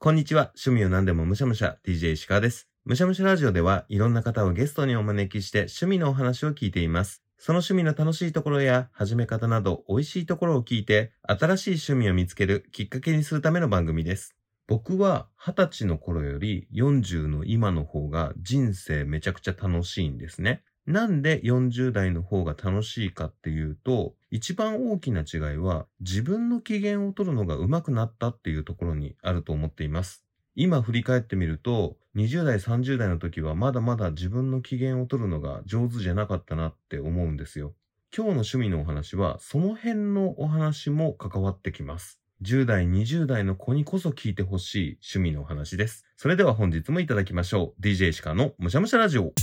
こんにちは。趣味を何でもむしゃむしゃ、DJ 石川です。むしゃむしゃラジオでは、いろんな方をゲストにお招きして趣味のお話を聞いています。その趣味の楽しいところや始め方など美味しいところを聞いて、新しい趣味を見つけるきっかけにするための番組です。僕は20歳の頃より40の今の方が人生めちゃくちゃ楽しいんですね。なんで40代の方が楽しいかっていうと、一番大きな違いは自分の機嫌を取るのが上手くなったっていうところにあると思っています。今振り返ってみると、20代、30代の時はまだまだ自分の機嫌を取るのが上手じゃなかったなって思うんですよ。今日の趣味のお話は、その辺のお話も関わってきます。10代、20代の子にこそ聞いてほしい趣味のお話です。それでは本日もいただきましょう。DJ シカのむしゃむしゃラジオ。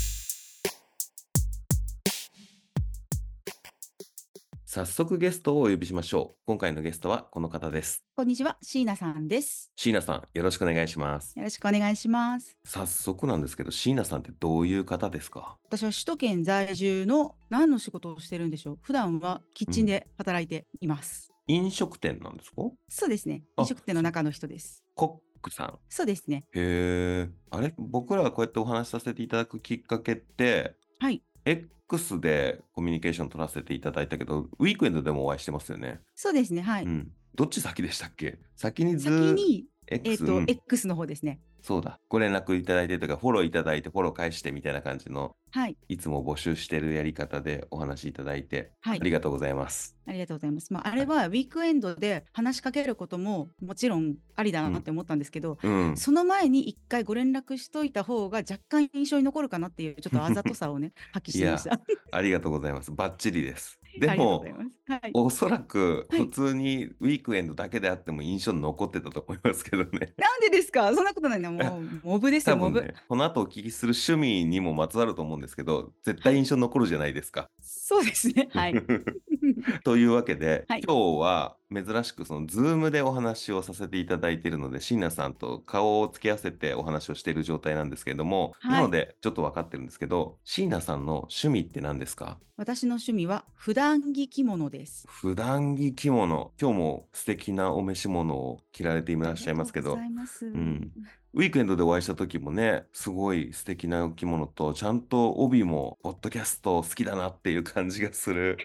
早速ゲストをお呼びしましょう。今回のゲストはこの方です。こんにちは、椎名さんです。椎名さん、よろしくお願いします。よろしくお願いします。早速なんですけど、椎名さんってどういう方ですか？私は首都圏在住の何の仕事をしてるんでしょう？普段はキッチンで働いています。飲食店なんですか？そうですね。あ飲食店の中の人です。コックさん。そうですね。へえ。あれ？僕らがこうやってお話しさせていただくきっかけって、はい。X でコミュニケーション取らせていただいたけど、ウィークエンドでもお会いしてますよね。そうですね。はい。うん。どっち先でしたっけ？先にず先に、えっ、X、と、うん X の方ですね。そうだ。ご連絡いただいてとか、フォローいただいて、フォロー返してみたいな感じの、はい。いつも募集してるやり方でお話しいただいて、はいありがとうございます。ありがとうございます。まあ、あれはウィークエンドで話しかけることももちろんありだなって思ったんですけど、うん。その前に一回ご連絡しといた方が若干印象に残るかなっていうちょっとあざとさをね 発揮してました。ありがとうございます。バッチリです。でも。はい。おそらくはい普通にウィークエンドだけであっても印象に残ってたと思いますけどね。なんでですか？そんなことないな。もう、モブですよ、モブ。この後お聞きする趣味にもまつわると思うんですけど、絶対印象に残るじゃないですか。そうですね。はい。というわけで、はい今日は珍しくそのズームでお話をさせていただいているので、椎名さんと顔を付け合わせてお話をしている状態なんですけれども、はいなのでちょっと分かってるんですけど、椎名さんの趣味って何ですか？私の趣味は普段着着物です。普段着着物。今日も素敵なお召し物を着られていらっしゃいますけどありがとうござ、います。んウィークエンドでお会いした時もね、すごい素敵なお着物と、ちゃんと帯も、ポッドキャスト好きだなっていう感じがする、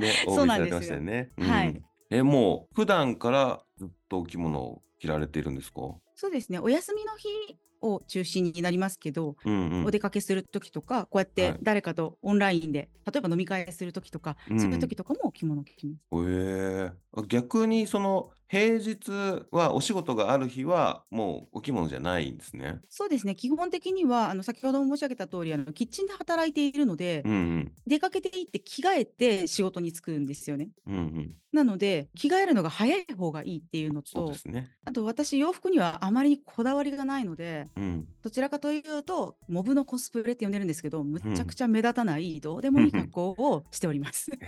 ね、そう帯されてま。したよね。はいうんえ、もう、普段からずっとお着物を着られているんですか？そうですね。お休みの日を中心になりますけど、うんうん。お出かけする時とか、こうやっはいて誰かとオンラインで、例えば飲み会する時とか、うんそういう時とかも着物着ます。ええ逆にその平日はお仕事がある日はもうお着物じゃないんですね。そうですね。基本的には、あの、先ほども申し上げた通り、あの、キッチンで働いているので、うんうん。出かけていって着替えて仕事に就くんですよね。うんうん。なので、着替えるのが早い方がいいっていうのとね。あと私洋服にはあまりこだわりがないので、うん。どちらかというと、モブのコスプレって呼んでるんですけど、むっちゃくちゃ目立たない、どうでもいい格好をしております。へ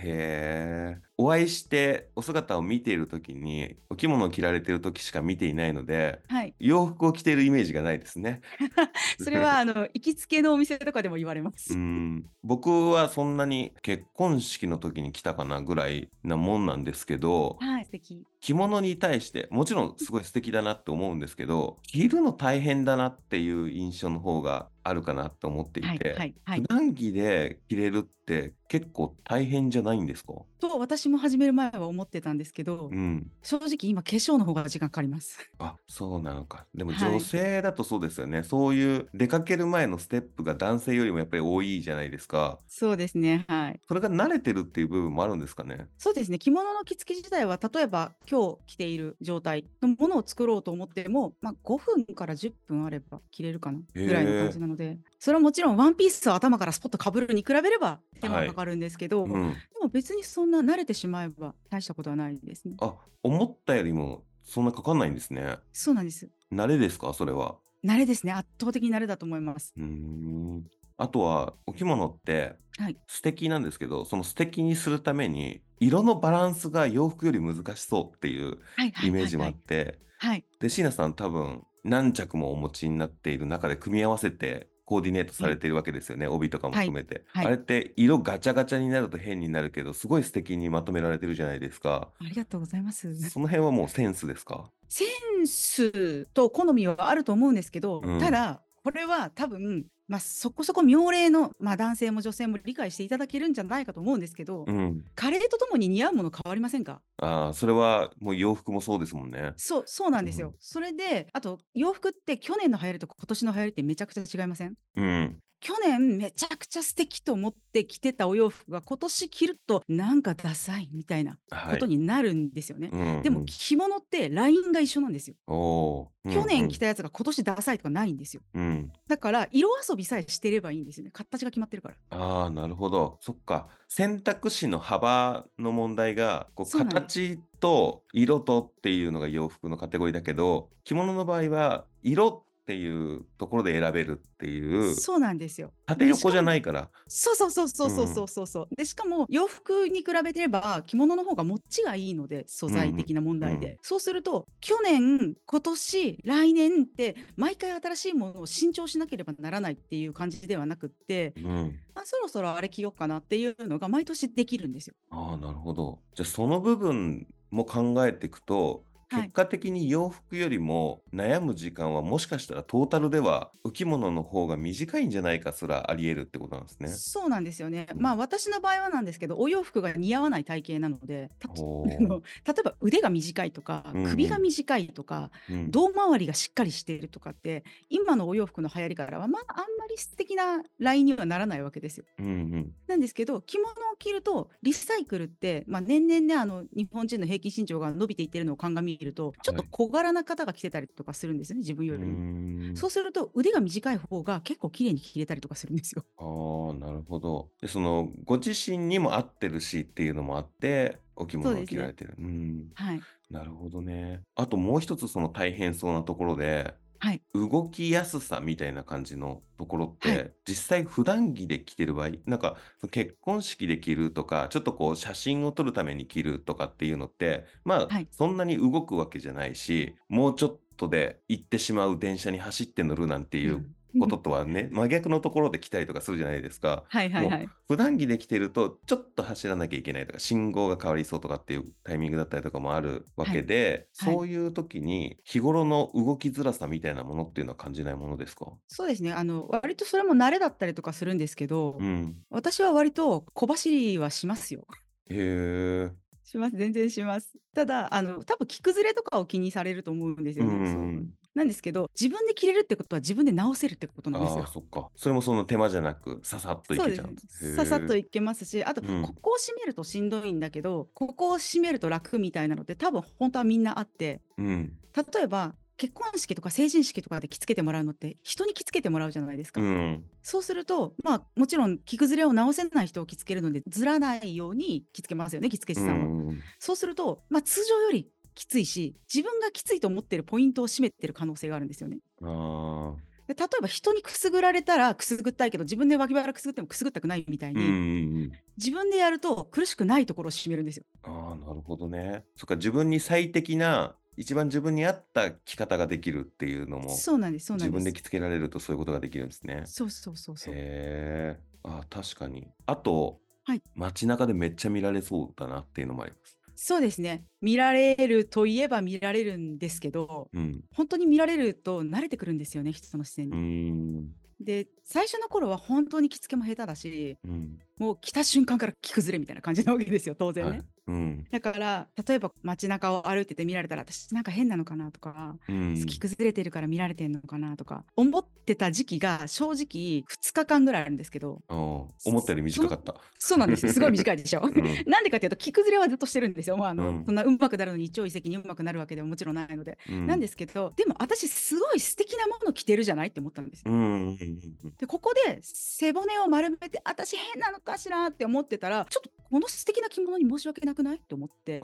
え。お会いしてお姿を見ているときにお着物を着られているときしか見ていないのではい。洋服を着ているイメージがないですね。それは、あの、行きつけのお店とかでも言われまうす。ん僕はそんなに結婚式の時に着たかなぐらいなもんなんですけどはい、素敵。着物に対してもちろんすごい素敵だなって思うんですけど着るの大変だなっていう印象の方があるかなと思っていはい、て、はい、はい普。段着で着れるって結構大変じゃないんですか？と、私も始める前は思ってたんですけど、うん。正直今化粧の方が時間かかります。あ、そうなのか。でもはい女性だとそうですよね。そういう出かける前のステップが男性よりもやっぱり多いじゃないですか。そうですね。はい。それが慣れてるっていう部分もあるんですかね？そうですね。着物の着付け自体は、例えば今日着ている状態のものを作ろうと思っても、まあ、5分から10分あれば着れるかなぐらいの感じなので、それはもちろんワンピースを頭からスポッとかぶるに比べれば手間がかかるんですけど、うん。でも別にそんな慣れてしまえば大したことはないですね。あ、思ったよりもそんなかかんないんですね。そうなんです。慣れですか？それは。慣れですね。圧倒的に慣れだと思います。うーん。あとは、お着物ってはい。素敵なんですけど、その素敵にするために、色のバランスが洋服より難しそうっていうはい。はい。イメージもあはい。って、はい。で、椎名さん多分何着もお持ちになっている中で組み合わせてコーディネートされてるわけですよね、帯とかもはい。含めて。はい。あれって色ガチャガチャになると変になるけど、すごい素敵にまとめられてるじゃないですか。ありがとうございます。その辺はもうセンスですか？センスと好みはあると思うんですけど、うん。ただ、これは多分、まあ、そこそこ妙齢の、まあ、男性も女性も理解していただけるんじゃないかと思うんですけど、うん。加齢とともに似合うもの変わりませんか？ああ、それはもう洋服もそうですもんね。そう、そうなんうん。ですよ。それで、あと洋服って去年の流行りと今年の流行りってめちゃくちゃ違いません？うん。去年めちゃくちゃ素敵と思って着てたお洋服が今年着るとなんかダサいみたいなはい。ことになるんですよね。うんでもうん。着物ってラインが一緒なんですよ。うん去うん。年着たやつが今年ダサいとかないんですよ。うん。だから色遊びさえしてればいいんですよね。形が決まってるから。ああ、なるほど。そっか。選択肢の幅の問題が、こう。形と色とっていうのが洋服のカテゴリーだけど、着物の場合は色っていうところで選べるっていう、そうなんですよ。縦横じゃないから。そうそうそうそうそううん。そうそうそう。で、しかも洋服に比べてれば着物の方が持ちがいいので、素うん材的な問うん。題で。そうすると、去年、今年、来年って毎回新しいものを新調しなければならないっていう感じではなくって、うん。あ、そろそろあれ着ようかなっていうのが毎年できるんですよ。ああ、なるほど。じゃあその部分も考えていくと、はい。結果的に洋服よりも悩む時間はもしかしたらトータルでは浮物の方が短いんじゃないかすらあり得るってことなんですね。そうなんですよね。うん。まあ私の場合はなんですけど、お洋服が似合わない体型なので、例えば腕が短いとか、首がうん。短いとか、うん。胴回りがしっかりしているとかって、今のお洋服の流行りからは、まああんまり素敵なラインにはならないわけですよ。うんうん。なんですけど、着物を着ると、リサイクルって、まあ、年々ね、あの日本人の平均身長が伸びていってるのを鑑みると、ちょっとはい。小柄な方が着てたりとかするんですよね、自分うよりも。そうすると、腕が短い方が結構綺麗に着れたりとかするんですよ。ああ、なるほど。で、その、ご自身にも合ってるしっていうのもあって、お着物を。着られてる。うん。はい。なるほどね。あともう一つその大変そうなところで、はい。動きやすさみたいな感じのところっはい。て、実際普段着で着てる場合、なんか結婚式で着るとか、ちょっとこう写真を撮るために着るとかっていうのって、まあはい。そんなに動くわけじゃないし、もうちょっとで行ってしまう電車に走って乗るなんていううん。こととはね、真逆のところで来たりとかするじゃないですか。はいはいはい。普段着で着てると、ちょっと走らなきゃいけないとか、信号が変わりそうとかっていうタイミングだったりとかもあるわはい。けで、はい。そういう時に日頃の動きづらさみたいなものっていうのは感じないものですか？そうですね。あの、割とそれも慣れだったりとかするんですけうど、ん。私は割と小走りはしますよ。へえ。します。全然します。ただ、あの、多分着崩れとかを気にされると思うんですうよね。そう。ん。なんですけど、自分で着れるってことは自分で直せるってことなんですああ、よ。そっか。それもその手間じゃなく、ささっとい。けちゃうんです。ささっと。いけますし、あと、うん。ここを締めるとしんどいんだけど、ここを締めると楽みたいなのって多分本当はみんなあって、うん。例えば、結婚式とか成人式とかで着付けてもらうのって人に着付けてもらうじゃないですうか。ん。そうすると、まあもちろん着崩れを直せない人を着付けるのでずらないように着付けますよね、着付けう師さんは。ん。そうすると、まあ通常よりきついし、自分がきついと思ってるポイントを占めてる可能性があるんですよね。あ例えば人にくすぐられたらくすぐったいけど自分で脇腹くすぐってもくすぐったくないみたいにんうん。自分でやると苦しくないところを締めるんですよ。ああ、なるほどね。そっか、自分に最適な、一番自分に合った着方ができるっていうのも、そうなんです、そうなんで。自分です着付けられるとそういうことができるんですね。そうそうそうそう。へえ。ああ、確かに。あと、はい。街中でめっちゃ見られそうだなっていうのもあります。そうですね。見られるといえば見られるんですけど、うん。本当に見られると慣れてくるんですよね、人の視線に。ん。で、最初の頃は本当に着付けも下手だし、うん。もう着た瞬間から着崩れみたいな感じなわけですよ、当然ね。はい。うん。だから、例えば街中を歩いてて見られたら、私なんか変なのかなとか、うん。着崩れてるから見られてんのかなとか、思ってた時期が正直2日間ぐらいあるんですけど、ああ、思ったより短かった。そうなんですよ。すごい短いでしょ？うん。なんでかっていうと、着崩れはずっとしてるんですよ。もうあの、うんそんなうまくなるのに一朝一夕にうまくなるわけでももちろんないので。うん。なんですけど、でも私すごい素敵なもの着てるじゃないって思ったんです。うんで、ここで背骨を丸めて、私変なのかしらって思ってたら、ちょっとこの素敵な着物に申し訳なくないって思って、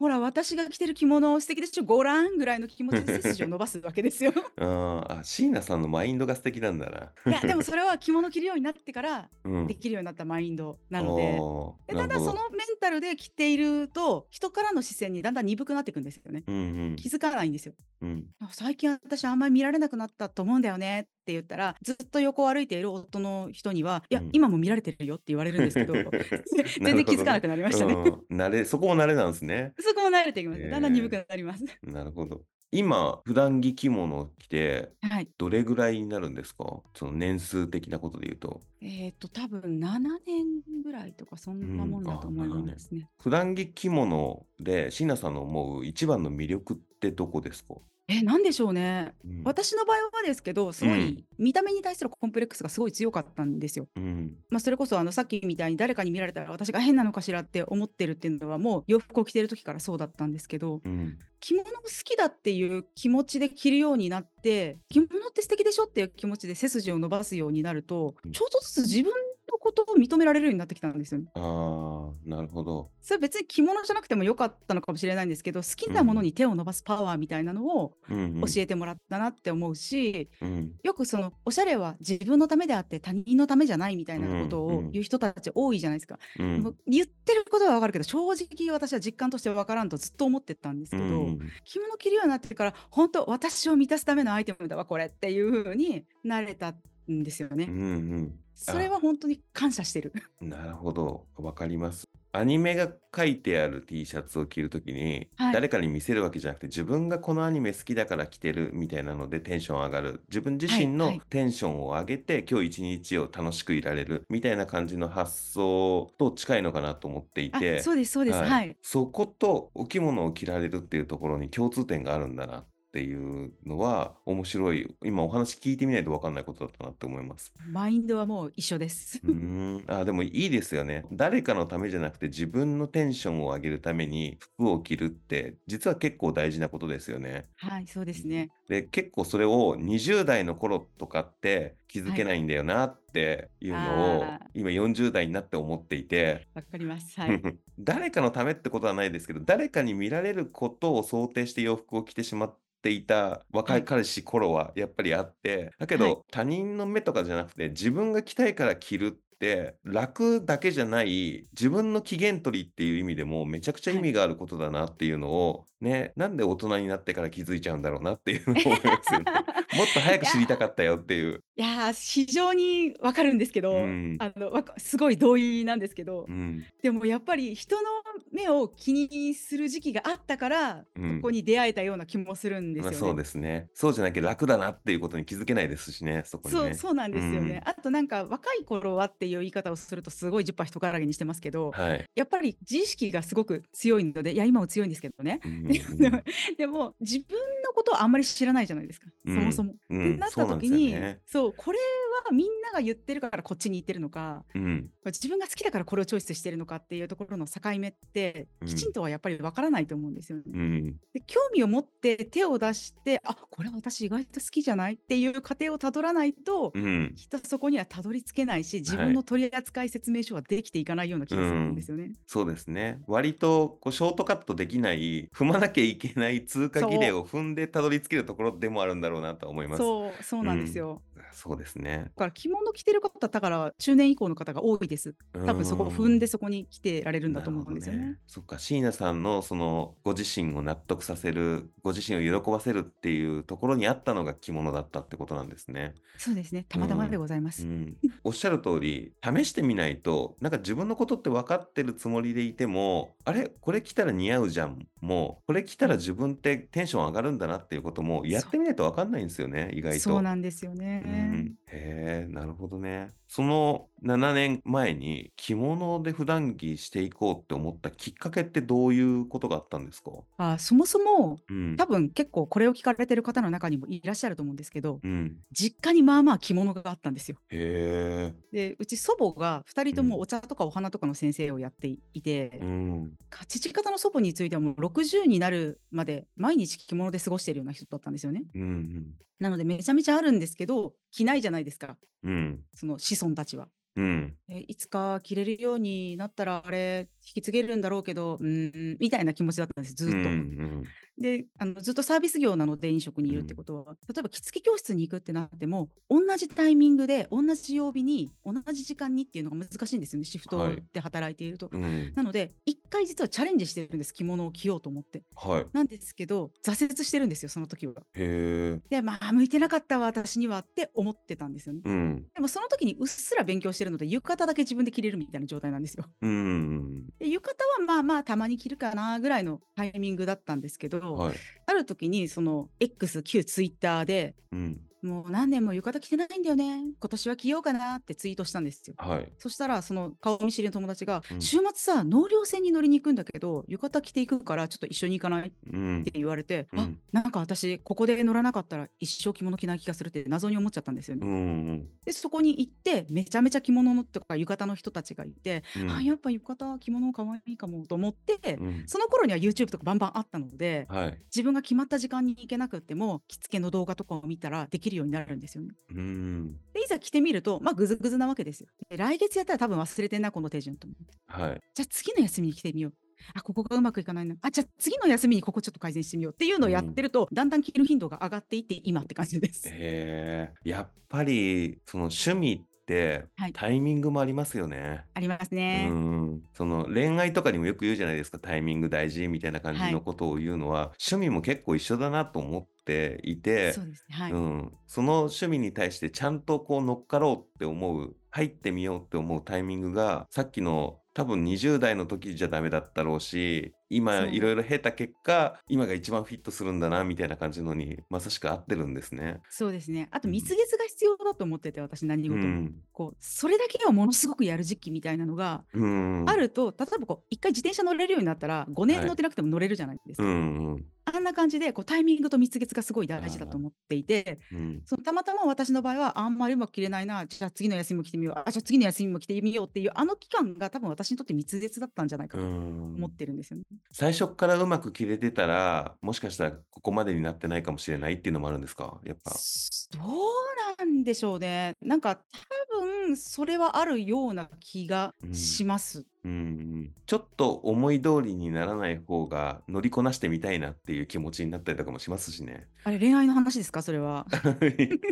ほら、私が着てる着物素敵でしょ、ご覧ぐらいの気持ちで背筋を伸ばすわけですよ。ー。あ椎名さんのマインドが素敵なんだな。いや、でもそれは着物着るようになってから うん。できるようになったマインドなので、おーでただそ。のメンタルで着ていると人からの視線にだんだん鈍くなっていくんですよね。うんうん気づかないんですよ。うん。あ最近私あんまり見られなくなったと思うんだよねって言ったらずっと横を歩いている夫の人には「いや、うん今も見られてるよ」って言われるんですけど 全然気づかなくなりましたね。うん、慣れ、そこも慣れなんですね。そこも慣れてきます。だんだん鈍くえなります。ーなるほど。今、普段着着物を着て、はい。どれぐらいになるんですか？その年数的なことで言うと。えっ、と多分7年ぐらいとかそんなもんだと思いますね。普段着着物で、椎名さんの思う一番の魅力ってどこですか、え、なんでしょうね。うん私の場合はですけど、すごい見た目に対するコンプレックスがすごい強かったんですよ。うん。まあ、それこそあのさっきみたいに誰かに見られたら私が変なのかしらって思ってるっていうのはもう洋服を着てる時からそうだったんですけどうん。着物が好きだっていう気持ちで着るようになって着物って素敵でしょっていう気持ちで背筋を伸ばすようになるとうんちょっとずつ自分のことを認められるようになってきたんですよね。ああ、なるほど。それ別に着物じゃなくてもよかったのかもしれないんですけど好きなものに手を伸ばすパワーみたいなのをうん、うん。教えてもらったなって思うし、うん。よくそのおしゃれは自分のためであって他人のためじゃないみたいなことうんうんを言う人たち多いじゃないですか。うんもう言ってることはわかるけど正直私は実感としてわからんとずっと思ってたんですけど、うん着物着るようになってから本当私を満たすためのアイテムだわこれっていう風になれたんですよね。うんうん。それは本当に感謝してる。なるほど。わかります。アニメが書いてある T シャツを着るときに、はい誰かに見せるわけじゃなくて、自分がこのアニメ好きだから着てるみたいなのでテンション上がる。自分自身のはいはいテンションを上げて、今日一日を楽しくいられるみたいな感じの発想と近いのかなと思っていあて、そうですそうですはい、そことお着物を着られるっていうところに共通点があるんだなっていうのは面白い。今お話聞いてみないと分かんないことだったなって思います。マインドはもう一緒です。うーん。あ、でもいいですよね。誰かのためじゃなくて自分のテンションを上げるために服を着るって実は結構大事なことですよね。はいそうですね。で、結構それを20代の頃とかって気づけないんだよなっていうのをあー今40代になって思っていて、わかります。はい。誰かのためってことはないですけど、誰かに見られることを想定して洋服を着てしまっていた若い彼氏頃はやっぱりあって、だけど、はい。他人の目とかじゃなくて自分が着たいから着るって楽だけじゃない自分の機嫌取りっていう意味でもめちゃくちゃ意味があることだなっていうのを、ね、なんで大人になってから気づいちゃうんだろうなっていうのを思いますよね。もっと早く知りたかったよっていう。いや ー非常にわかるんですけど、うんあのすごい同意なんですけど、うん。でもやっぱり人の目を気にする時期があったから、うんここに出会えたような気もするんですよね。まあそうですね。そうじゃなきゃ楽だなっていうことに気づけないですしね、そこにね。そうそうなんですよね、うんあとなんか若い頃はっていう言い方をするとすごい10羽人からげにしてますけど、はい。やっぱり自意識がすごく強いのでいや今も強いんですけどね、うん でも自分のことをあんまり知らないじゃないですか、うんそもそも。うんなった時によねそうこれはみんなが言ってるからこっちに行ってるのかうん。自分が好きだからこれをチョイスしてるのかっていうところの境目ってうんきちんとはやっぱりわからないと思うんですよね。うん。で興味を持って手を出してあこれは私意外と好きじゃないっていう過程をたどらないと、うん。きっとそこにはたどり着けないし自分の取扱説明書はできていかないような気がするんですよね。そうですね。割とこうショートカットできない、踏まなきゃいけない通過儀礼を踏んでたどり着けるところでもあるんだろうなと思います。そうそうなんですよ。そうですね。だから着物着てる方だから中年以降の方が多いです。多分そこを踏んでそこに来てられるんだと思うんですよねなるほど。そっか、椎名さんのそのご自身を納得させる、ご自身を喜ばせるっていうところにあったのが着物だったってことなんですね。そうですね。たまたまでございます。うん、おっしゃる通り試してみないとなんか自分のことって分かってるつもりでいてもあれ？これ着たら似合うじゃんもうこれ着たら自分ってテンション上がるんだなっていうこともやってみないと分かんないんですよね意外と。そうなんですよね。うん、へえなるほどね。その7年前に着物で普段着していこうって思ったきっかけってどういうことがあったんですか、あそもそもうん。多分結構これを聞かれてる方の中にもいらっしゃると思うんですけどうん、実家にまあまあ着物があったんですよ。へえ、でうち祖母が2人ともお茶とかお花とかの先生をやっていて、うん、か父方の祖母についてはもう60になるまで毎日着物で過ごしているような人だったんですよね。うん、うん、なのでめちゃめちゃあるんですけど着ないじゃないですかうん、その子孫たちは。うん、えいつか着れるようになったらあれ引き継げるんだろうけどうーんみたいな気持ちだったんですずっと。うん、であのずっとサービス業なので飲食にいるってことは、例えば着付け教室に行くってなっても同じタイミングで同じ曜日に同じ時間にっていうのが難しいんですよねシフトはいで働いていると。うん。なので一回実はチャレンジしてるんです着物を着ようと思って。はい。なんですけど挫折してるんですよその時は。へえ。でまあ向いてなかったわ私にはって思ってたんですよね。うん。でもその時にうっすら勉強してるので浴衣だけ自分で着れるみたいな状態なんですよ。うん。で浴衣はまあまあたまに着るかなぐらいのタイミングだったんですけど、はい。ある時にその X 旧ツイッターでうん。もう何年も浴衣着てないんだよね今年は着ようかなってツイートしたんですよ。はい。そしたらその顔見知りの友達が、うん週末さ納涼船に乗りに行くんだけど浴衣着ていくからちょっと一緒に行かないっうんて。言われて、あうんなんか私ここで乗らなかったら一生着物着ない気がするって謎に思っちゃったんですよね。うん。でそこに行ってめちゃめちゃ着物のとか浴衣の人たちがいて、うん。あやっぱ浴衣着物可愛いかもと思って、うん。その頃には YouTube とかバンバンあったのではい。自分が決まった時間に行けなくっても着付けの動画とかを見たらできるようになるんですよね。うん。でいざ着てみるとまあグズグズなわけですよ。で来月やったら多分忘れてんなこの手順と思ってはい。じゃあ次の休みに着てみよう。あここがうまくいかないなあじゃあ次の休みにここちょっと改善してみようっていうのをやってると、だんだん着る頻度が上がっていって今って感じです。へえ。やっぱり、その趣味ってはいタイミングもありますよね。ありますうね。ん。その恋愛とかにもよく言うじゃないですか。タイミング大事みたいな感じはいのことを言うのは、趣味も結構一緒だなと思っていてそう、ですね。はい。うん、その趣味に対してちゃんとこう乗っかろうって思う入ってみようって思うタイミングがさっきの多分20代の時じゃダメだったろうし今いろいろ経た結果今が一番フィットするんだなみたいな感じのにまさしく合ってるんですね。そうですね。あとうん蜜月が必要だと思ってて私何う事も、ん、こうそれだけはものすごくやる時期みたいなのがうん、あると、例えばこう一回自転車乗れるようになったら5はい年乗ってなくても乗れるじゃないですか。うん、うん、あんな感じでこうタイミングと蜜月がすごい大事だと思っていて、うん、そのたまたま私の場合はあんまりうまく着れないなじゃあ次の休みも着てみようあじゃあ次の休みも着てみようっていうあの期間が多分私にとって蜜月だったんじゃないかうと思っん。てるんですよね。最初からうまく切れてたらもしかしたらここまでになってないかもしれないっていうのもあるんですか？やっぱ。どうなんでしょうね。なんか多分それはあるような気がうんします。うんうん、ちょっと思い通りにならない方が乗りこなしてみたいなっていう気持ちになったりとかもしますしね。あれ恋愛の話ですか？それは。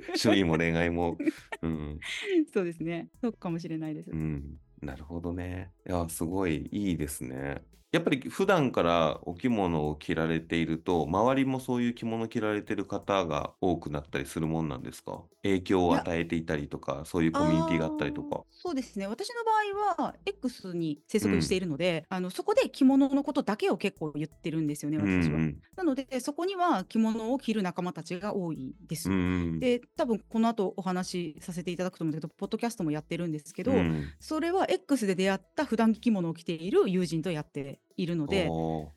趣味も恋愛も。うん、そうですね。そうかもしれないです。うん、なるほどね。いや、すごいいいですね。やっぱり普段からお着物を着られていると、周りもそういう着物着られてる方が多くなったりするもんなんですか？影響を与えていたりとか、そういうコミュニティがあったりとか。あーそうですね。私の場合は X に生息しているので、あのそこで着物のことだけを結構言ってるんですよねうん私は。なのでそこには着物を着る仲間たちが多いです。うんうん。で多分この後お話しさせていただくと思うんだけどポッドキャストもやってるんですけど、うん。それは X で出会った普段着物を着ている友人とやっているので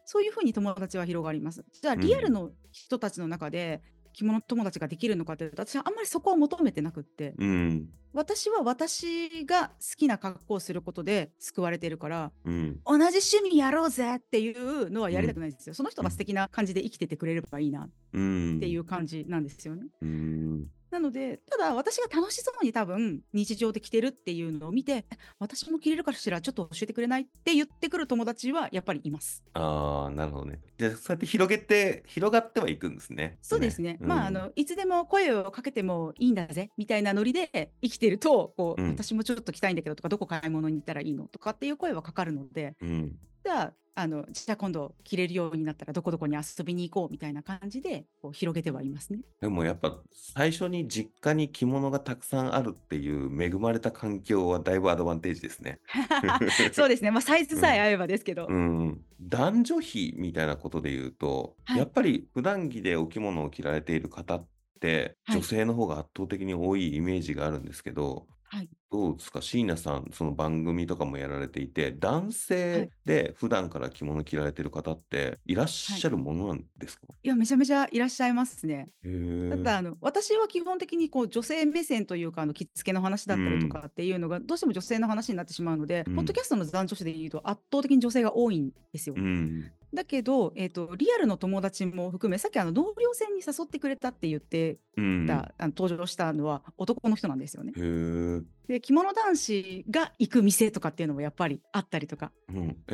そういうふうに友達は広がります。じゃあうんリアルの人たちの中で着物友達ができるのかというと私はあんまりそこを求めてなくってうん、私は私が好きな格好をすることで救われてるからうん、同じ趣味やろうぜっていうのはやりたくないですよ。その人が素敵な感じで生きててくれればいいなっうん。ていう感じなんですよね。うん。なのでただ私が楽しそうに多分日常で着てるっていうのを見てえ私も着れるかしらちょっと教えてくれないって言ってくる友達はやっぱりいます。ああ、なるほどね。じゃあ、そうやって広げて、広がってはいくんですね。そうですね。まあ、あうんの、いつでも声をかけてもいいんだぜ、みたいなノリで生きてると、こう、うん私もちょっと来たいんだけどとか、どこ買い物に行ったらいいのとかっていう声はかかるので、うん。じゃあ、あの、じゃあ今度着れるようになったらどこどこに遊びに行こうみたいな感じで、こう、広げてはいますね。でもやっぱ最初に実家に着物がたくさんあるっていう恵まれた環境はだいぶアドバンテージですね。そうですね。まあ、サイズさえ合えばですけど。うん、男女比みたいなことで言うと、はいやっぱり普段着でお着物を着られている方ってはい女性の方が圧倒的に多いイメージがあるんですけど、はい。どうですか？椎名さんその番組とかもやられていて男は性いで普段から着物着られてる方っていらっしゃるものなんですか、いや、めちゃめちゃいらっしゃいますね。へえ。ただあの私は基本的にこう女性目線というかあの着付けの話だったりとかっていうのがどうしても女性の話になってしまうので、うん。ポッドキャストの男女誌で言うと圧倒的に女性が多いんですよ。うんだけど、えー、とリアルの友達も含めさっきあの納涼船に誘ってくれたって言ってうんた、あの登場したのは男の人なんですよね。で着物男子が行く店とかっていうのもやっぱりあったりとか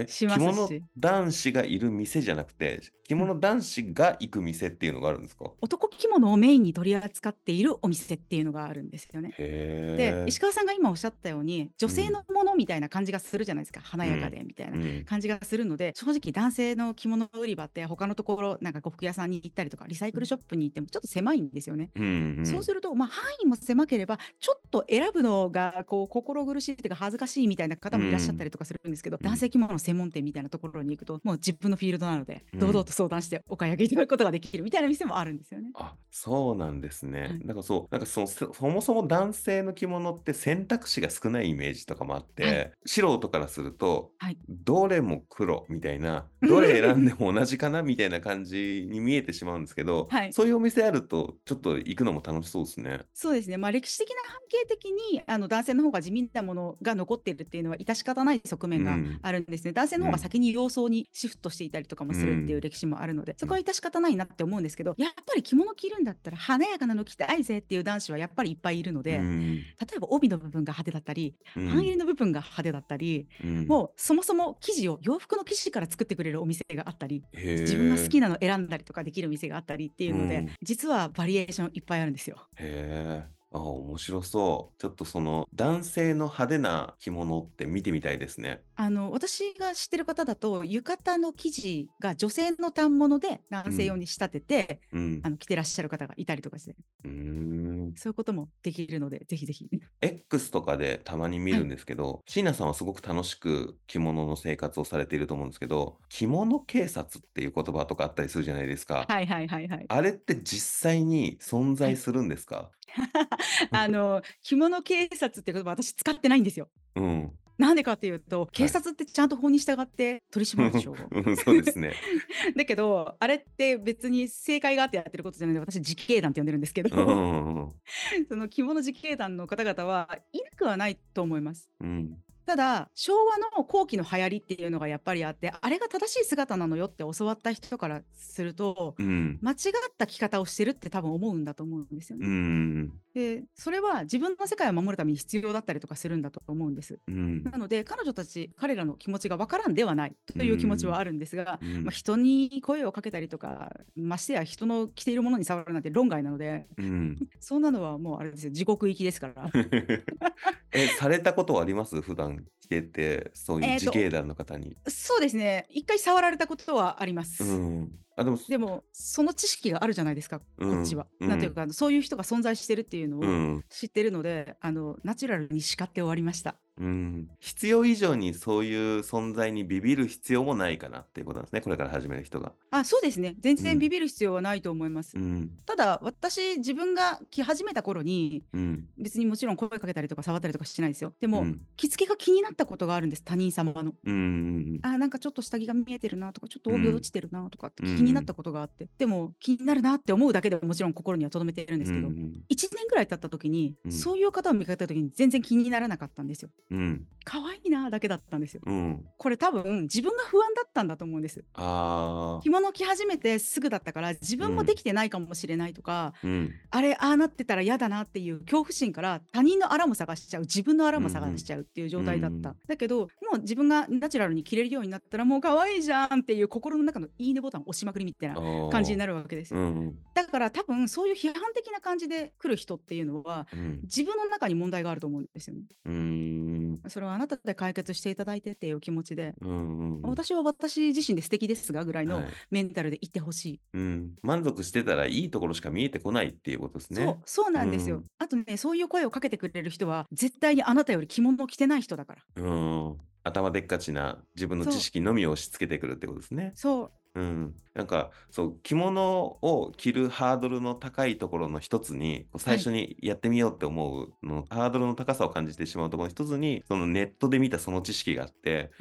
しますし着物男子がいる店じゃなくて着物男子が行く店っていうのがあるんですか、男着物をメインに取り扱っているお店っていうのがあるんですよね。で石川さんが今おっしゃったように女性のものみたいな感じがするじゃないですか、華やかでみたいな。うん感じがするので正直男性の着物売り場って他のところなんか呉服屋さんに行ったりとかリサイクルショップに行ってもちょっと狭いんですよね。うんうんそうすると、まあ、範囲も狭ければちょっと選ぶのがこう心苦しいっていうか恥ずかしいみたいな方もいらっしゃったりとかするんですけど、うん。男性着物専門店みたいなところに行くともう自分のフィールドなのでうん。堂々と相談してお買い上げいただくことができるみたいな店もあるんですよね。あそうなんですね。はい。なんかそう、なんかそのそそもそも男性の着物って選択肢が少ないイメージとかもあって、はい。素人からすると、はい。どれも黒みたいな、どれ選んでも同じかなみたいな感じに見えてしまうんですけど、はい。そういうお店あると、ちょっと行くのも楽しそうですね。そうですね、まあ、歴史的な背景的にあの男性の方が地味なものが残っているっていうのは致し方ない側面がうん。あるんですね、男性の方が先に洋装にシフトしていたりとかもするっていう歴史もあるので、そこは致し方ないなって思うんですけどやっぱり着物着るんだったら華やかなの着たいぜっていう男子はやっぱりいっぱいいるので、うん。例えば帯の部分が派手だったり、うん。半襟の部分が派手だったり、うん。もうそもそも生地を洋服の生地から作ってくれるお店があったり自分が好きなの選んだりとかできる店があったりっていうので、うん。実はバリエーションいっぱいあるんですよ。へえ。あ、面白そう。ちょっとその男性の派手な着物って見てみたいですね。あの私が知ってる方だと浴衣の生地が女性の反物で男性用に仕立てて、うんあ。の着てらっしゃる方がいたりとかしてうーん。そういうこともできるのでぜひぜひ X とかでたまに見るんですけど、椎名さんはすごく楽しく着物の生活をされていると思うんですけど、着物警察っていう言葉とかあったりするじゃないですか。はいはいはいはいあれって実際に存在するんですか？あの着物警察って言葉私使ってないんですよ。うん。なんでかっていうと警察ってちゃんと法に従って取り締まるでしょう。んそうですね。だけどあれって別に正解があってやってることじゃないので私自警団って呼んでるんですけど、その着物自警団の方々はいなくはないと思います。うん。ただ昭和の後期の流行りっていうのがやっぱりあってあれが正しい姿なのよって教わった人からするとうん。間違った着方をしてるって多分思うんだと思うんですようね。ん。でそれは自分の世界を守るために必要だったりとかするんだと思うんです。うん。なので彼女たち彼らの気持ちがわからんではないという気持ちはあるんですが、うんまあ、人に声をかけたりとかましてや人の着ているものに触るなんて論外なのでうん。そんなのはもうあれですよ地獄行きですから。え、されたことはあります？普段着てて、そういう自警団の方に。そうですね一回触られたことはあります。うん。あ、でも、でもその知識があるじゃないですか、うんこっちは。うんなんていうかそういう人が存在してるっていうのをうん。知ってるので、あのナチュラルに叱って終わりました。うん。必要以上にそういう存在にビビる必要もないかなっていうことなんですね。これから始める人が。あそうですね全うん然ビビる必要はないと思います。うん。ただ私自分が着始めた頃にうん。別にもちろん声かけたりとか触ったりとかしてないですよ。でも、うん着付けが気になったことがあるんです他人様の。うん。あなんかちょっと下着が見えてるなとかちょっと帯うん落ちてるなとかってうん気になったことがあって、でも気になるなって思うだけでもちろん心には留めてるんですけど、うん。1年ぐらい経った時に、うんそういう方を見かけた時に全然気にならなかったんですよ。うん。可愛いなだけだったんですよ。うん。これ多分自分が不安だったんだと思うんです。ああ着。物着始めてすぐだったから自分もできてないかもしれないとか、うん。あれああなってたら嫌だなっていう恐怖心から他人のあらも探しちゃう自分のあらも探しちゃうっていう状態だった、うんだけどもう自分がナチュラルに着れるようになったらもう可愛いじゃんっていう心の中のいいねボタンを押しまくりみたいな感じになる。るわけですよ、うん。だから多分そういう批判的な感じで来る人っていうのはうん。自分の中に問題があると思うんですよねうん。それはあなたで解決していただいてっていう気持ちで、うん。私は私自身で素敵ですがぐらいのはいメンタルで言ってほしい、うん。満足してたらいいところしか見えてこないっていうことですね。そうそうなんですよ、うんあとねそういう声をかけてくれる人は絶対にあなたより着物を着てない人だからうん。頭でっかちな自分の知識のみを押し付けてくるってことですね。そううん。なんか、そう、着物を着るハードルの高いところの一つに、最初にやってみようって思うの、ハードルの高さを感じてしまうところの一つに、そのネットで見たその知識があって、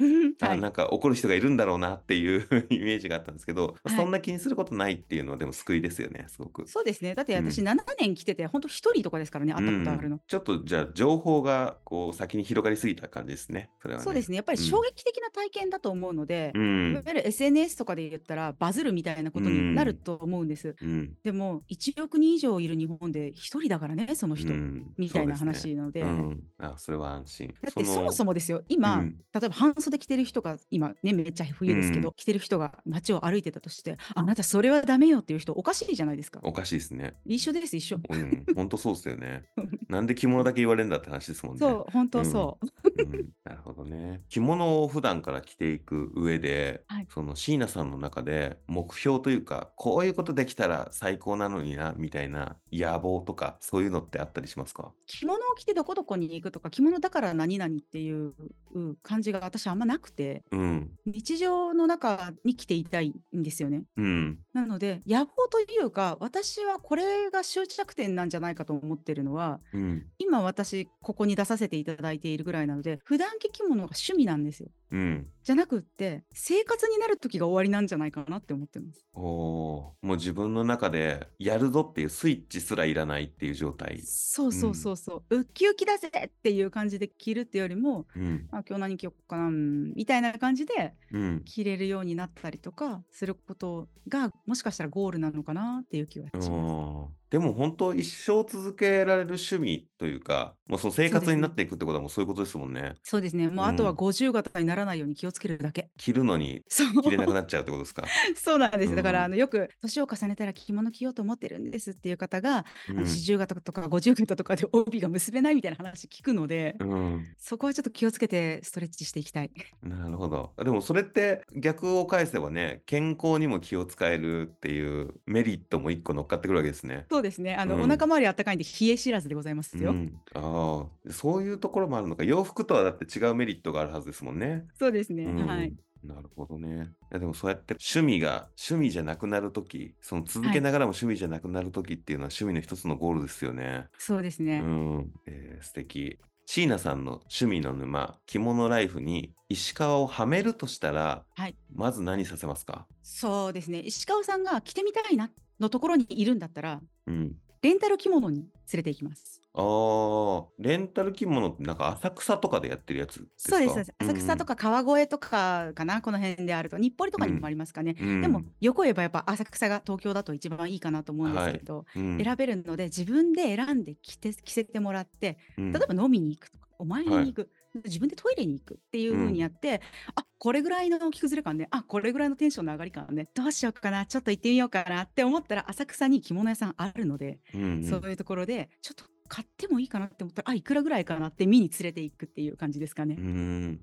あ、はい。なんか怒る人がいるんだろうなっていう イメージがあったんですけど、はい。そんな気にすることないっていうのはでも救いですよね、すごく。そうですね。だって私うん。7年着てて本当一人とかですからね会ったことあるの、うんちょっとじゃあ情報がこう先に広がりすぎた感じですね。それはね。そうですね。やっぱりうん。衝撃的な体験だと思うので、うん。いわゆる SNS とかで言っったらバズるみたいなことになると思うんです。うん。でも1億人以上いる日本で1人だからねその人、うんみたいな話なので。うん。あ、それは安心。だってそもそもですよ今、うん例えば半袖着てる人が今ねめっちゃ冬ですけど、うん着てる人が街を歩いてたとしてあなたそれはダメよっていう人おかしいじゃないですかおかしいですね。一緒です一緒うん。本当そうですよね。なんで着物だけ言われるんだって話ですもんね。そう本当そう、うん、なるほどね。着物を普段から着ていく上で、はいその椎名さんの中で目標というか、こういうことできたら最高なのにな、みたいな野望とか、そういうのってあったりしますか？着物を着てどこどこに行くとか着物だから何々っていう感じが私あんまなくてうん。日常の中に着ていたいんですよねうん。なので野望というか私はこれが終着点なんじゃないかと思ってるのはうん。今私ここに出させていただいているぐらいなので普段着着物が趣味なんですようん。じゃなくって生活になる時が終わりなんじゃないかなって思ってますおおーもう自分の中でやるぞっていうスイッチすらいらないっていう状態。そうそうそうそう、ウッキウキだぜっていう感じで着るってよりもうん。あ今日何着よっかなうんみたいな感じでうん。着れるようになったりとかすることがもしかしたらゴールなのかなっていう気はします。うんでも本当一生続けられる趣味というか、もうその生活になっていくってことはもうそういうことですもんね。そうですね。もうあとはうん50型にならないように気をつけるだけ。着るのにそう着れなくなっちゃうってことですか？そう なんです。だかうんらあのよく年を重ねたら着物着ようと思ってるんですっていう方が、うんあの40型とか50型とかで帯が結べないみたいな話聞くので、うん。そこはちょっと気をつけてストレッチしていきたい。なるほど。でもそれって逆を返せばね、健康にも気を使えるっていうメリットも一個乗っかってくるわけですね。そうですね。あの、うんお腹周りあったかいんで冷え知らずでございますよ。うん、ああ、そういうところもあるのか。洋服とはだって違うメリットがあるはずですもんね。そうですね。うんはい。なるほどね。いやでもそうやって趣味が趣味じゃなくなるとき、その続けながらも趣味じゃなくなるときっていうのは趣味の一つのゴールですよね。うそうですね。ん、えー素敵。椎名さんの趣味の沼、着物ライフに石川をはめるとしたら、はい。まず何させますか？そうですね。石川さんが着てみたいなのところにいるんだったら、うん。レンタル着物に連れて行きます。ああ、レンタル着物ってなんか浅草とかでやってるやつですか？そうですそうです。浅草とか川越とかかな、この辺であると、日暮里とかにもありますかね。うん。うんでも、横言えばやっぱ浅草が東京だと一番いいかなと思うんですけど、うん。選べるので、自分で選んで着て着せてもらって、うん。例えば飲みに行くとか、お参りに行く、自分でトイレに行くっていう風にやって、あこれぐらいの着崩れ感ね、あこれぐらいのテンションの上がり感ね、どうしようかな、ちょっと行ってみようかなって思ったら、浅草に着物屋さんあるので、うんうん。そういうところで、ちょっと買ってもいいかなって思ったら、あいくらぐらいかなって見に連れていくっていう感じですかね。うんうん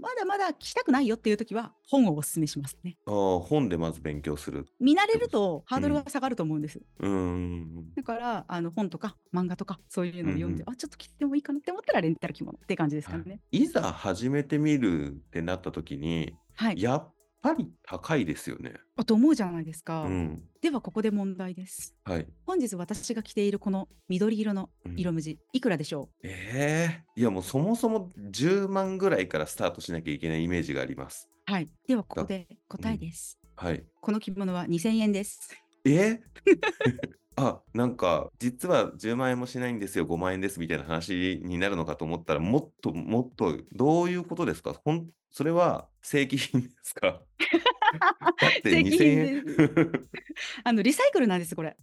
まだまだ着たくないよっていう時は、本をおすすめしますね。ああ、本でまず勉強する。見慣れるとハードルが下がると思うんです。うんうんだから、あの本とか漫画とかそういうのを読んで、うんあちょっと着てもいいかなって思ったらレンタル着物って感じですかね。いざ始めてみるってなった時に、はい。やっぱり高いですよね。あと思うじゃないですか。うん。ではここで問題です。はい。本日私が着ているこの緑色のうん色無地、いくらでしょええいやもうそもそも10万ぐらいからスタートしなきゃいけないイメージがあります。うはい。ではここで答えです。はい。この着物は2000円です。え？あ、なんか、実は10万円もしないんですよ、5万円ですみたいな話になるのかと思ったら、もっともっと、どういうことですか？ほんそれは正規品ですか？だって正規2000品円。あのリサイクルなんです、これ。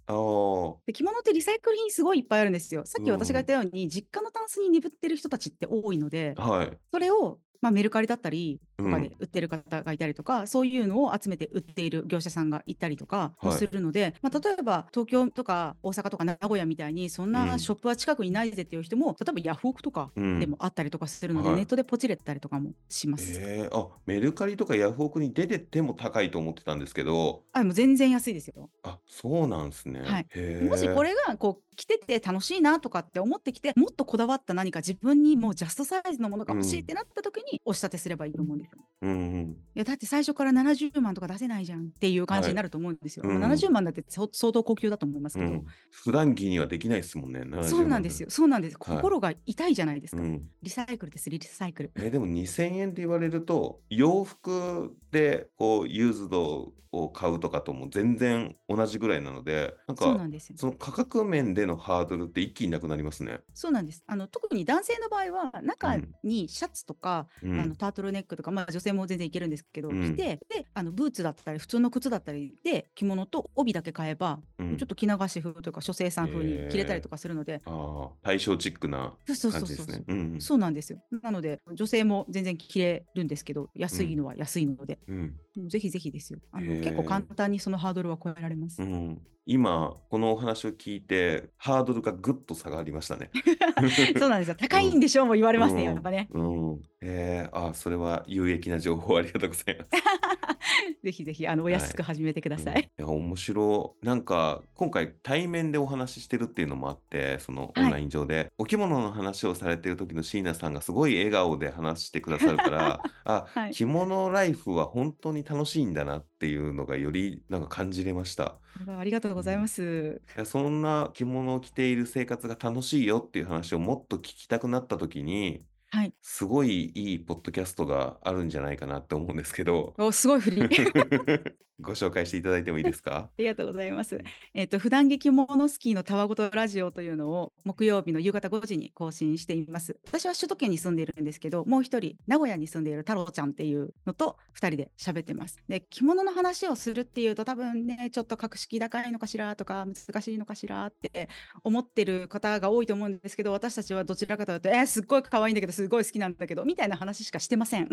で着物ってリサイクル品すごいいっぱいあるんですよ。さっきうん私が言ったように、実家のタンスに眠ってる人たちって多いので、はい。それを、まあ、メルカリだったりとかうんで売ってる方がいたりとか、そういうのを集めて売っている業者さんがいたりとかもはい。するので、まあ、例えば東京とか大阪とか名古屋みたいにそんうん。なショップは近くにないぜっていう人も、例えばヤフオクとかうん。でもあったりとかするので、はい。ネットでポチれたりとかもします。えー、あ、メルカリとかヤフオクに出てても高いと思ってたんですけど、あもう全然安いですよ。あ、そうなんですね。はい。もしこれがこう着てて楽しいなとかって思ってきてもっとこだわった何か自分にもうジャストサイズのものが欲しいってなった時に押し立てすればいいと思うんですよ。うんうん。いやだって最初から70万とか出せないじゃんっていう感じになると思うんですよ。はいうんまあ70万だって相相当高級だと思いますけど、うん、普段着にはできないですもんね。そうなんですよ。そうなんです。はい心が痛いじゃないですか。うん、リサイクルです、リサイクル。えーでも2000円って言われると洋服ってこうユーズドを買うとかとも全然同じぐらいなのでなんかそうなんですよ。その価格面でのハードルって一気になくなりますね。そうなんです。あの特に男性の場合は中にシャツとか、うんあのタートルネックとか、まあ、女性も全然いけるんですけど、うん着てであのブーツだったり普通の靴だったりで着物と帯だけ買えば、うんちょっと着流し風というか書生さん風に着れたりとかするので、ああ対照チックなそうそう感そうそうじですね。そうなんですよ。なので女性も全然着れるんですけど安いのは安いので、うんぜひぜひですよ。あの結構簡単にそのハードルは超えられます。うん、今このお話を聞いてハードルがぐっと下がりましたね。そうなんですよ。高いんでしょうも言われますね、うんやっぱね。うん、えー、あそれは有益な情報ありがとうございます。ぜひぜひあのお安く始めてください。うん。いや面白い。なんか今回対面でお話ししてるっていうのもあってそのオはい。ンライン上で、お着物の話をされてる時の椎名さんがすごい笑顔で話してくださるから あ、はい。着物ライフは本当に楽しいんだなっていうのがよりなんか感じれました。ありがとうございます。いやそんな着物を着ている生活が楽しいよっていう話をもっと聞きたくなった時にはい。すごいいいポッドキャストがあるんじゃないかなって思うんですけどおすごい振り。ご紹介していただいてもいいですか？ありがとうございます。えっ、と普段着モノスキーのたわごとラジオというのを木曜日の夕方5時に更新しています。私は首都圏に住んでいるんですけど、もう一人名古屋に住んでいる太郎ちゃんっていうのと二人で喋ってます。で着物の話をするっていうと多分ねちょっと格式高いのかしらとか難しいのかしらって思ってる方が多いと思うんですけど、私たちはどちらかというとえーすっごい可愛いんだけどすごい好きなんだけどみたいな話しかしてません。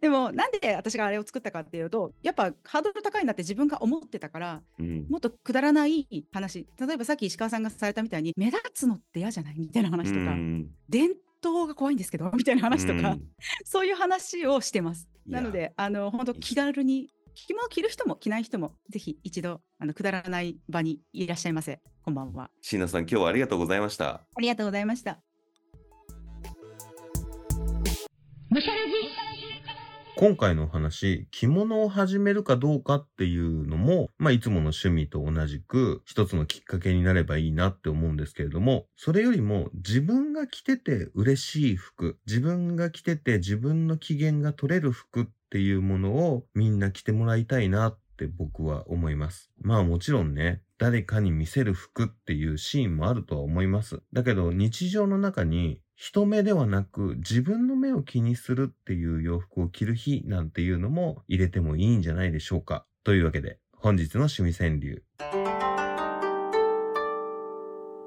でもなんで私があれを作ったかっていうとやっぱハードル高いなって自分が思ってたからうんもっとくだらない話例えばさっき石川さんがされたみたいに目立つのって嫌じゃないみたいな話とか、うん伝統が怖いんですけどみたいな話とか、うん そういう話をしてます。なのであの本当気軽に着物を着る人も着ない人もぜひ一度あのくだらない場にいらっしゃいませ。こんばんは。椎名さん今日はありがとうございました。ありがとうございました。今回のお話、着物を始めるかどうかっていうのも、まあ、いつもの趣味と同じく、一つのきっかけになればいいなって思うんですけれども、それよりも自分が着てて嬉しい服、自分が着てて自分の機嫌が取れる服っていうものをみんな着てもらいたいなっって僕は思います。まあもちろんね、誰かに見せる服っていうシーンもあるとは思います。だけど日常の中に人目ではなく自分の目を気にするっていう洋服を着る日なんていうのも入れてもいいんじゃないでしょうか。というわけで本日の趣味川柳。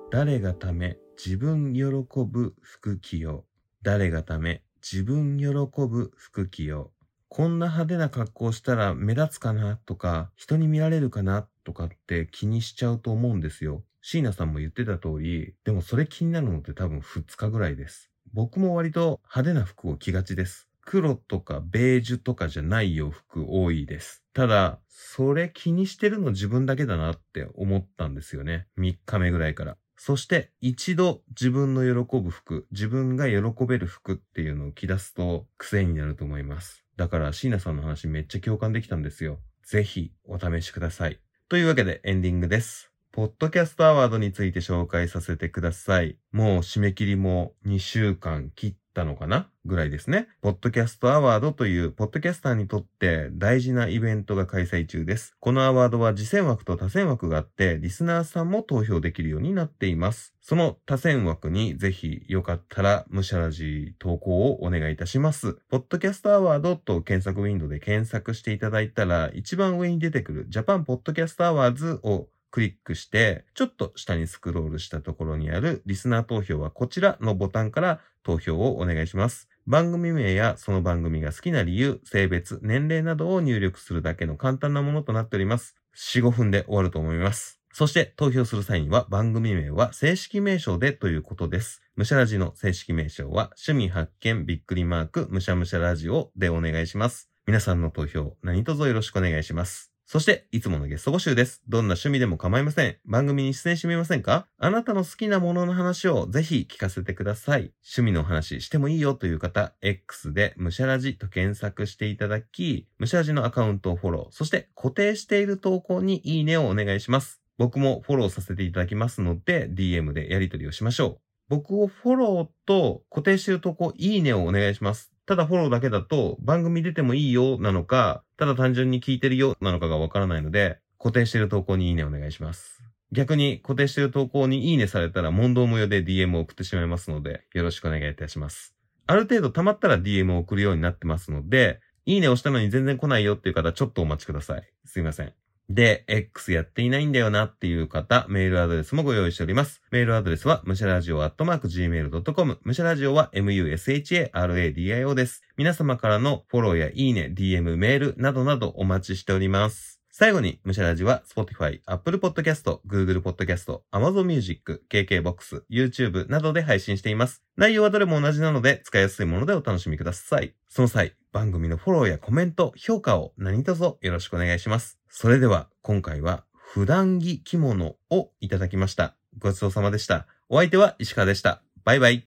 誰がため自分喜ぶ服着よう。誰がため自分喜ぶ服着よう。こんな派手な格好したら目立つかなとか、人に見られるかなとかって気にしちゃうと思うんですよ。椎名さんも言ってた通り、でもそれ気になるのって多分2日ぐらいです。僕も割と派手な服を着がちです。黒とかベージュとかじゃない洋服多いです。ただ、それ気にしてるの自分だけだなって思ったんですよね。3日目ぐらいから。そして一度自分の喜ぶ服、自分が喜べる服っていうのを着出すと癖になると思います。だから椎名さんの話めっちゃ共感できたんですよ。ぜひお試しください。というわけでエンディングです。ポッドキャストアワードについて紹介させてください。もう締め切りも2週間切ってたのかな？ぐらいですね。ポッドキャストアワードという、ポッドキャスターにとって大事なイベントが開催中です。このアワードは自薦枠と他薦枠があって、リスナーさんも投票できるようになっています。その他薦枠にぜひよかったら、ムシャラジ投稿をお願いいたします。ポッドキャストアワードと検索ウィンドウで検索していただいたら、一番上に出てくるジャパンポッドキャストアワーズをクリックして、ちょっと下にスクロールしたところにあるリスナー投票はこちらのボタンから投票をお願いします。番組名やその番組が好きな理由、性別、年齢などを入力するだけの簡単なものとなっております。4、5分で終わると思います。そして投票する際には番組名は正式名称でということです。むしゃラジの正式名称は趣味発見びっくりマークむしゃむしゃラジオでお願いします。皆さんの投票何卒よろしくお願いします。そして、いつものゲスト募集です。どんな趣味でも構いません。番組に出演してみませんか？あなたの好きなものの話をぜひ聞かせてください。趣味の話してもいいよという方、X でむしゃらじと検索していただき、むしゃらじのアカウントをフォロー、そして固定している投稿にいいねをお願いします。僕もフォローさせていただきますので、DM でやり取りをしましょう。僕をフォローと固定している投稿、いいねをお願いします。ただフォローだけだと番組出てもいいよなのか、ただ単純に聞いてるよなのかがわからないので、固定してる投稿にいいねお願いします。逆に固定してる投稿にいいねされたら問答無用で DM を送ってしまいますので、よろしくお願いいたします。ある程度溜まったら DM を送るようになってますので、いいね押したのに全然来ないよっていう方、ちょっとお待ちください。すいません。で、X やっていないんだよなっていう方、メールアドレスもご用意しております。メールアドレスは、むしゃらじおアットマーク gmail.com。むしゃらじおは musharadio です。皆様からのフォローやいいね、DM、メールなどなどお待ちしております。最後に、むしゃらじは Spotify、Apple Podcast、Google Podcast、Amazon Music、KKBOX、YouTube などで配信しています。内容はどれも同じなので、使いやすいものでお楽しみください。その際、番組のフォローやコメント、評価を何卒よろしくお願いします。それでは、今回は、普段着着物をいただきました。ごちそうさまでした。お相手は石川でした。バイバイ。